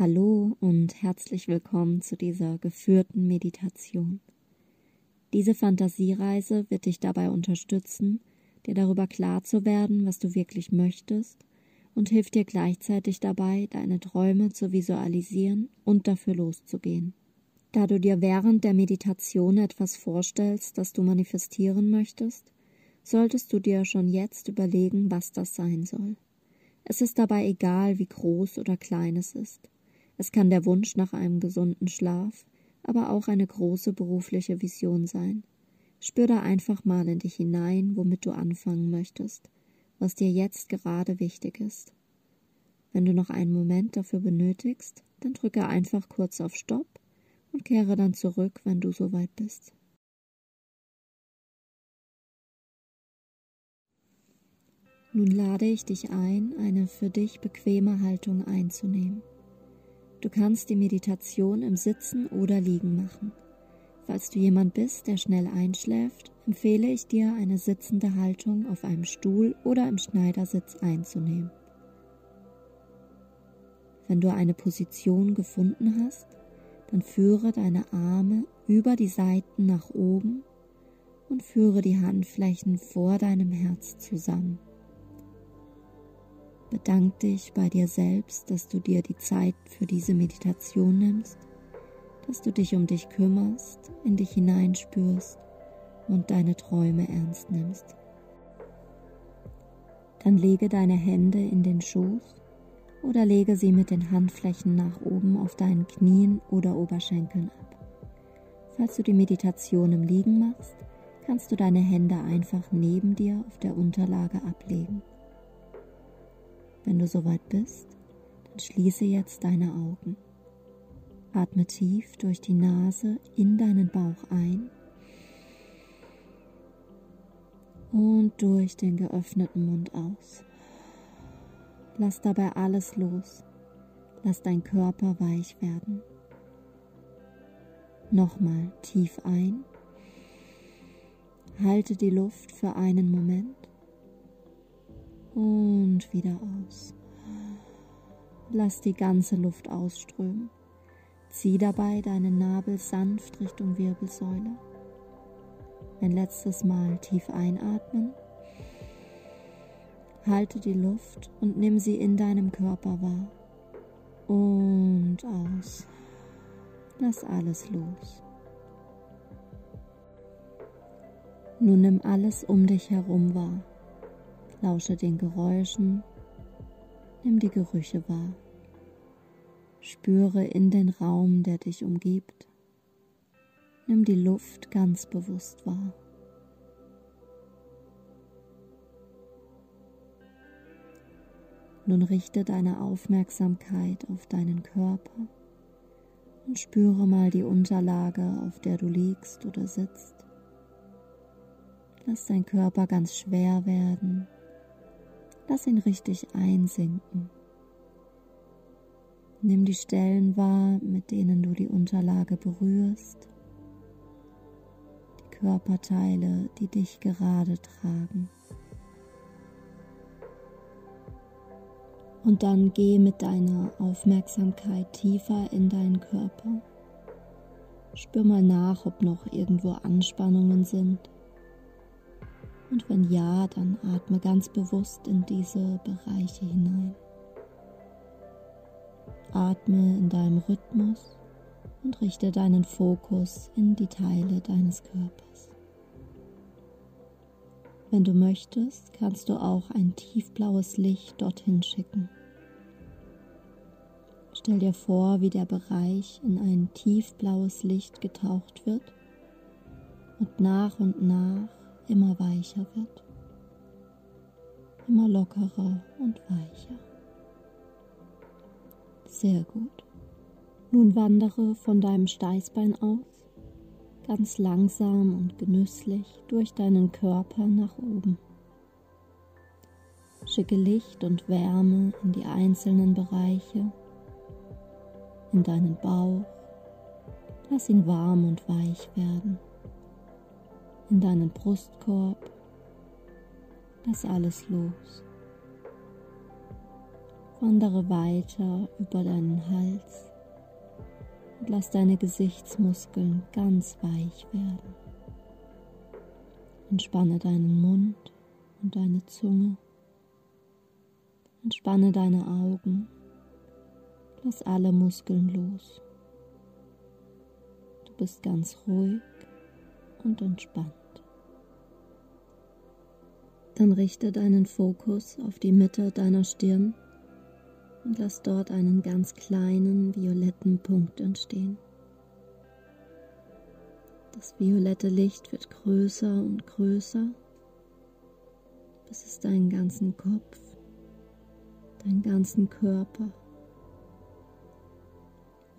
Hallo und herzlich willkommen zu dieser geführten Meditation. Diese Fantasiereise wird dich dabei unterstützen, dir darüber klar zu werden, was du wirklich möchtest und hilft dir gleichzeitig dabei, deine Träume zu visualisieren und dafür loszugehen. Da du dir während der Meditation etwas vorstellst, das du manifestieren möchtest, solltest du dir schon jetzt überlegen, was das sein soll. Es ist dabei egal, wie groß oder klein es ist. Es kann der Wunsch nach einem gesunden Schlaf, aber auch eine große berufliche Vision sein. Spür da einfach mal in dich hinein, womit du anfangen möchtest, was dir jetzt gerade wichtig ist. Wenn du noch einen Moment dafür benötigst, dann drücke einfach kurz auf Stopp und kehre dann zurück, wenn du soweit bist. Nun lade ich dich ein, eine für dich bequeme Haltung einzunehmen. Du kannst die Meditation im Sitzen oder Liegen machen. Falls du jemand bist, der schnell einschläft, empfehle ich dir, eine sitzende Haltung auf einem Stuhl oder im Schneidersitz einzunehmen. Wenn du eine Position gefunden hast, dann führe deine Arme über die Seiten nach oben und führe die Handflächen vor deinem Herz zusammen. Bedank dich bei dir selbst, dass du dir die Zeit für diese Meditation nimmst, dass du dich um dich kümmerst, in dich hineinspürst und deine Träume ernst nimmst. Dann lege deine Hände in den Schoß oder lege sie mit den Handflächen nach oben auf deinen Knien oder Oberschenkeln ab. Falls du die Meditation im Liegen machst, kannst du deine Hände einfach neben dir auf der Unterlage ablegen. Wenn du soweit bist, dann schließe jetzt deine Augen. Atme tief durch die Nase in deinen Bauch ein und durch den geöffneten Mund aus. Lass dabei alles los. Lass dein Körper weich werden. Nochmal tief ein. Halte die Luft für einen Moment und wieder aus. Lass die ganze Luft ausströmen. Zieh dabei deinen Nabel sanft Richtung Wirbelsäule. Ein letztes Mal tief einatmen. Halte die Luft und nimm sie in deinem Körper wahr. Und aus. Lass alles los. Nun nimm alles um dich herum wahr. Lausche den Geräuschen, nimm die Gerüche wahr. Spüre in den Raum, der dich umgibt. Nimm die Luft ganz bewusst wahr. Nun richte deine Aufmerksamkeit auf deinen Körper und spüre mal die Unterlage, auf der du liegst oder sitzt. Lass dein Körper ganz schwer werden Lass ihn richtig einsinken. Nimm die Stellen wahr, mit denen du die Unterlage berührst, die Körperteile, die dich gerade tragen. Und dann geh mit deiner Aufmerksamkeit tiefer in deinen Körper. Spür mal nach, ob noch irgendwo Anspannungen sind. Und wenn ja, dann atme ganz bewusst in diese Bereiche hinein. Atme in deinem Rhythmus und richte deinen Fokus in die Teile deines Körpers. Wenn du möchtest, kannst du auch ein tiefblaues Licht dorthin schicken. Stell dir vor, wie der Bereich in ein tiefblaues Licht getaucht wird und nach und nach immer weicher wird, immer lockerer und weicher. Sehr gut. Nun wandere von deinem Steißbein aus ganz langsam und genüsslich durch deinen Körper nach oben. Schicke Licht und Wärme in die einzelnen Bereiche, in deinen Bauch. Lass ihn warm und weich werden in deinen Brustkorb. Lass alles los. Wandere weiter über deinen Hals und lass deine Gesichtsmuskeln ganz weich werden. Entspanne deinen Mund und deine Zunge. Entspanne deine Augen. Lass alle Muskeln los. Du bist ganz ruhig und entspannt. Dann richte deinen Fokus auf die Mitte deiner Stirn und lass dort einen ganz kleinen violetten Punkt entstehen. Das violette Licht wird größer und größer, bis es deinen ganzen Kopf, deinen ganzen Körper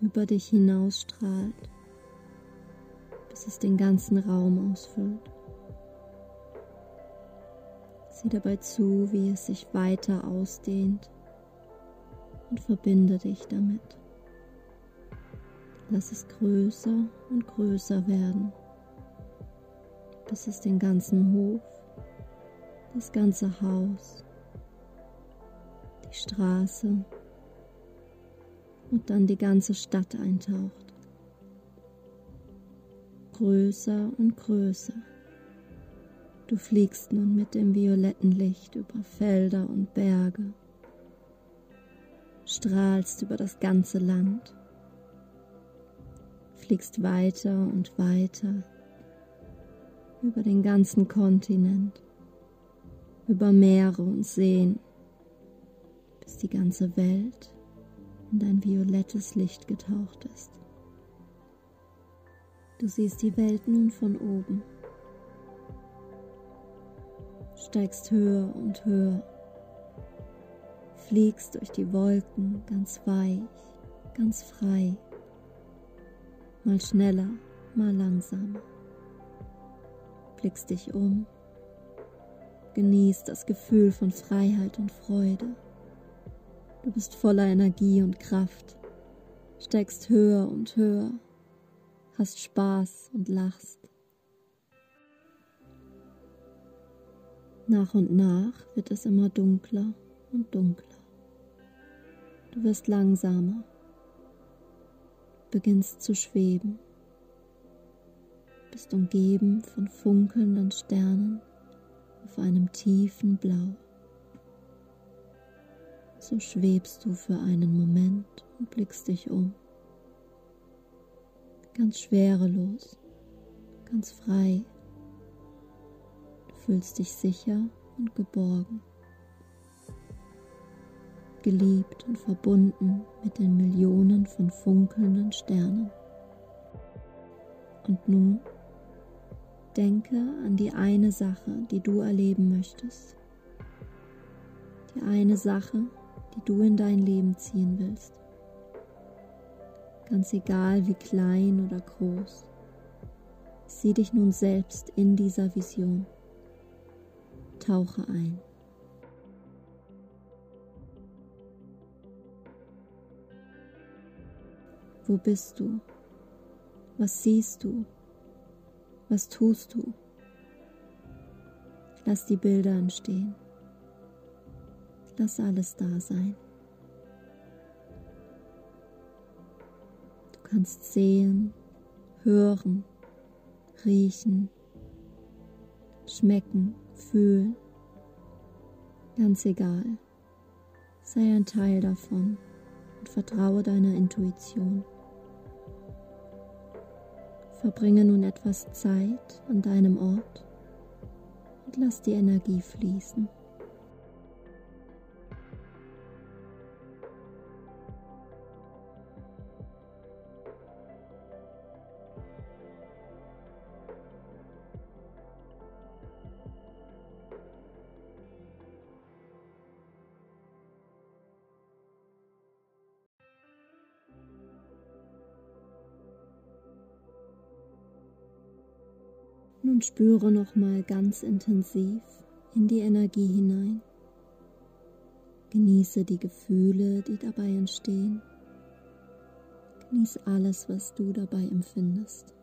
über dich hinausstrahlt, bis es den ganzen Raum ausfüllt. Sieh dabei zu, wie es sich weiter ausdehnt und verbinde dich damit. Lass es größer und größer werden, bis es den ganzen Hof, das ganze Haus, die Straße und dann die ganze Stadt eintaucht. Größer und größer. Du fliegst nun mit dem violetten Licht über Felder und Berge strahlst über das ganze Land, fliegst weiter und weiter über den ganzen Kontinent, über Meere und Seen, bis die ganze Welt in dein violettes Licht getaucht ist. Du siehst die Welt nun von oben, steigst höher und höher. Fliegst durch die Wolken ganz weich, ganz frei, mal schneller, mal langsamer. Blickst dich um, genießt das Gefühl von Freiheit und Freude. Du bist voller Energie und Kraft, steigst höher und höher, hast Spaß und lachst. Nach und nach wird es immer dunkler und dunkler. Du wirst langsamer, beginnst zu schweben, bist umgeben von funkelnden Sternen auf einem tiefen Blau. So schwebst du für einen Moment und blickst dich um. Ganz schwerelos, ganz frei. Du fühlst dich sicher und geborgen geliebt und verbunden mit den Millionen von funkelnden Sternen. Und nun denke an die eine Sache, die du erleben möchtest. Die eine Sache, die du in dein Leben ziehen willst. Ganz egal wie klein oder groß. Sieh dich nun selbst in dieser Vision. Tauche ein. Wo bist du? Was siehst du? Was tust du? Lass die Bilder entstehen. Lass alles da sein. Kannst sehen, hören, riechen, schmecken, fühlen. Ganz egal. Sei ein Teil davon und vertraue deiner Intuition. Verbringe nun etwas Zeit an deinem Ort und lass die Energie fließen. Nun spüre nochmal ganz intensiv in die Energie hinein. Genieße die Gefühle, die dabei entstehen. Genieße alles, was du dabei empfindest.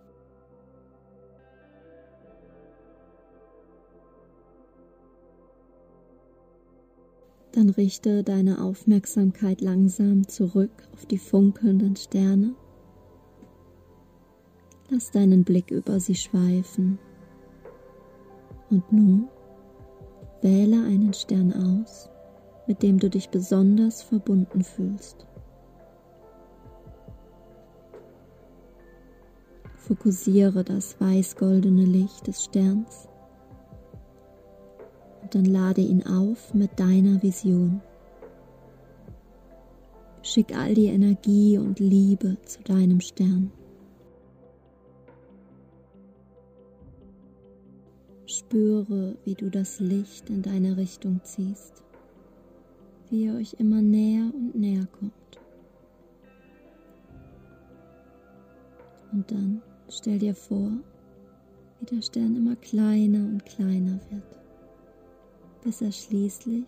Dann richte deine Aufmerksamkeit langsam zurück auf die funkelnden Sterne. Lass deinen Blick über sie schweifen. Und nun wähle einen Stern aus, mit dem du dich besonders verbunden fühlst. Fokussiere das weiß-goldene Licht des Sterns und dann lade ihn auf mit deiner Vision. Schick all die Energie und Liebe zu deinem Stern. Spüre, wie du das Licht in deine Richtung ziehst, wie ihr euch immer näher und näher kommt. Und dann stell dir vor, wie der Stern immer kleiner und kleiner wird, bis er schließlich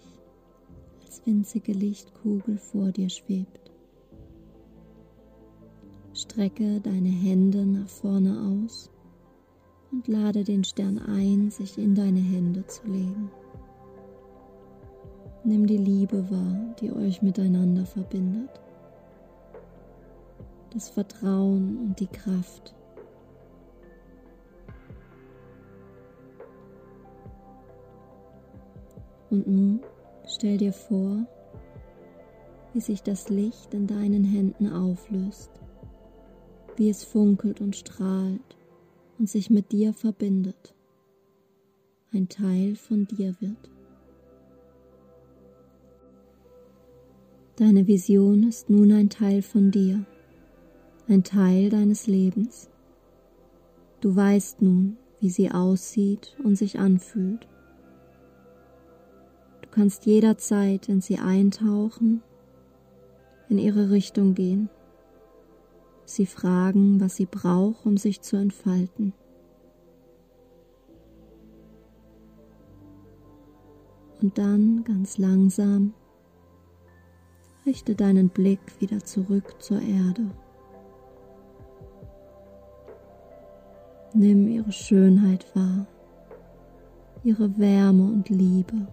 als winzige Lichtkugel vor dir schwebt. Strecke deine Hände nach vorne aus und lade den Stern ein, sich in deine Hände zu legen. Nimm die Liebe wahr, die euch miteinander verbindet. Das Vertrauen und die Kraft. Und nun stell dir vor, wie sich das Licht in deinen Händen auflöst, wie es funkelt und strahlt und sich mit dir verbindet, ein Teil von dir wird. Deine Vision ist nun ein Teil von dir, ein Teil deines Lebens. Du weißt nun, wie sie aussieht und sich anfühlt. Du kannst jederzeit in sie eintauchen, in ihre Richtung gehen sie fragen, was sie braucht, um sich zu entfalten. Und dann ganz langsam richte deinen Blick wieder zurück zur Erde. Nimm ihre Schönheit wahr, ihre Wärme und Liebe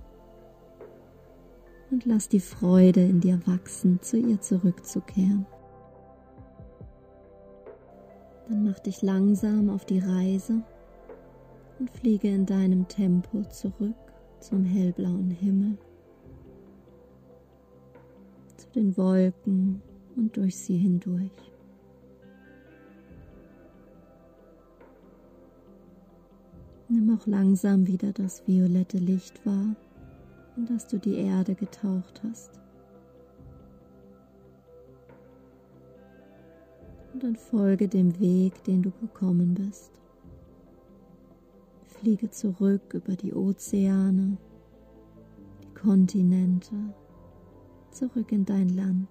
und lass die Freude in dir wachsen, zu ihr zurückzukehren. Dann mach dich langsam auf die Reise und fliege in deinem Tempo zurück zum hellblauen Himmel, zu den Wolken und durch sie hindurch. Nimm auch langsam wieder das violette Licht wahr, in das du die Erde getaucht hast. Und dann folge dem Weg, den du gekommen bist. Fliege zurück über die Ozeane, die Kontinente, zurück in dein Land,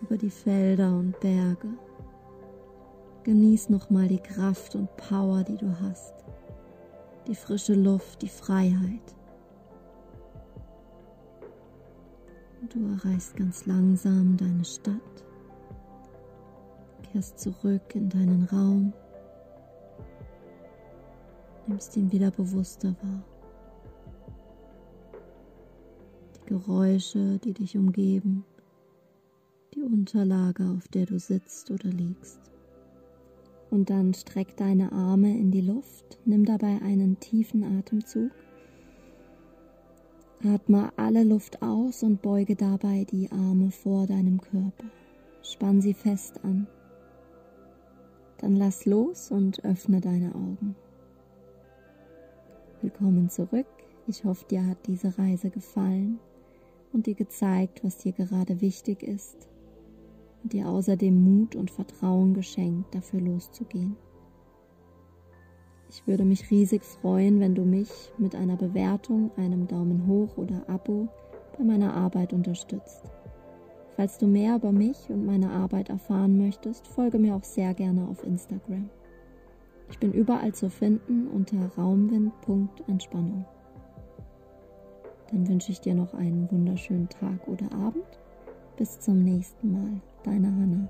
über die Felder und Berge. Genieß nochmal die Kraft und Power, die du hast, die frische Luft, die Freiheit. Und du erreichst ganz langsam deine Stadt kehrst zurück in deinen Raum, nimmst ihn wieder bewusster wahr. Die Geräusche, die dich umgeben, die Unterlage, auf der du sitzt oder liegst. Und dann streck deine Arme in die Luft, nimm dabei einen tiefen Atemzug. Atme alle Luft aus und beuge dabei die Arme vor deinem Körper. Spann sie fest an. Dann lass los und öffne deine Augen. Willkommen zurück. Ich hoffe, dir hat diese Reise gefallen und dir gezeigt, was dir gerade wichtig ist und dir außerdem Mut und Vertrauen geschenkt, dafür loszugehen. Ich würde mich riesig freuen, wenn du mich mit einer Bewertung, einem Daumen hoch oder Abo bei meiner Arbeit unterstützt. Falls du mehr über mich und meine Arbeit erfahren möchtest, folge mir auch sehr gerne auf Instagram. Ich bin überall zu finden unter raumwind.entspannung. Dann wünsche ich dir noch einen wunderschönen Tag oder Abend. Bis zum nächsten Mal, deine Hanna.